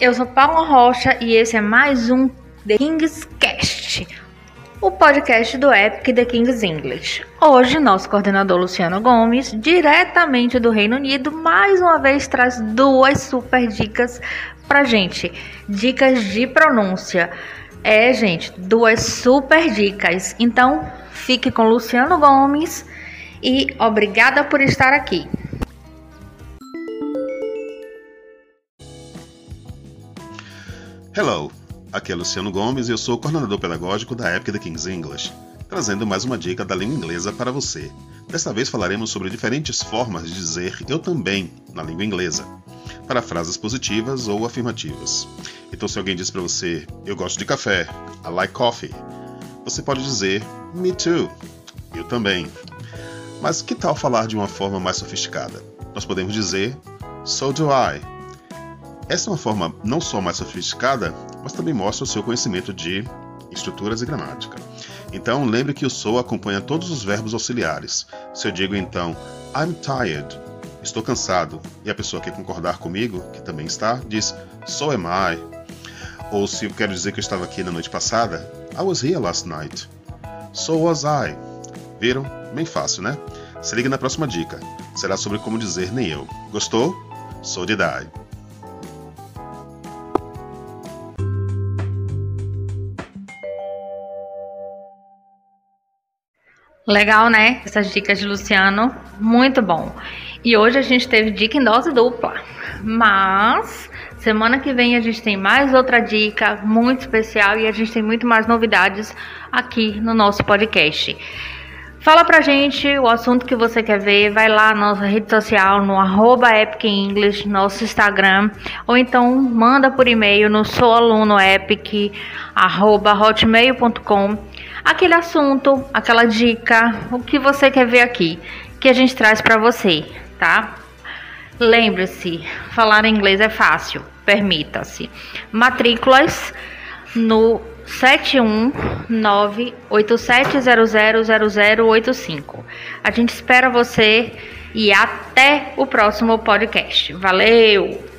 Eu sou Paula Rocha e esse é mais um The King's Cast, o podcast do Epic The King's English. Hoje, nosso coordenador Luciano Gomes, diretamente do Reino Unido, mais uma vez traz duas super dicas pra gente. Dicas de pronúncia. É, gente, duas super dicas. Então, fique com Luciano Gomes e obrigada por estar aqui. Hello, aqui é Luciano Gomes e eu sou coordenador pedagógico da Epic The King's English, trazendo mais uma dica da língua inglesa para você. Desta vez falaremos sobre diferentes formas de dizer eu também na língua inglesa, para frases positivas ou afirmativas. Então, se alguém diz para você eu gosto de café, I like coffee, você pode dizer me too, eu também. Mas que tal falar de uma forma mais sofisticada? Nós podemos dizer so do I essa é uma forma não só mais sofisticada, mas também mostra o seu conhecimento de estruturas e gramática. Então, lembre que o so acompanha todos os verbos auxiliares. Se eu digo então I'm tired, estou cansado, e a pessoa quer concordar comigo, que também está, diz so am I. Ou se eu quero dizer que eu estava aqui na noite passada, I was here last night. So was I. Viram? Bem fácil, né? Se liga na próxima dica. Será sobre como dizer nem eu. Gostou? So did I. Legal, né? Essas dicas de Luciano, muito bom. E hoje a gente teve dica em dose dupla. Mas semana que vem a gente tem mais outra dica muito especial e a gente tem muito mais novidades aqui no nosso podcast. Fala pra gente o assunto que você quer ver, vai lá na nossa rede social, no arroba English, nosso Instagram, ou então manda por e-mail no soualunoepic, arroba hotmail.com aquele assunto, aquela dica, o que você quer ver aqui, que a gente traz para você, tá? Lembre-se, falar inglês é fácil, permita-se. Matrículas no 71987000085. A gente espera você e até o próximo podcast. Valeu!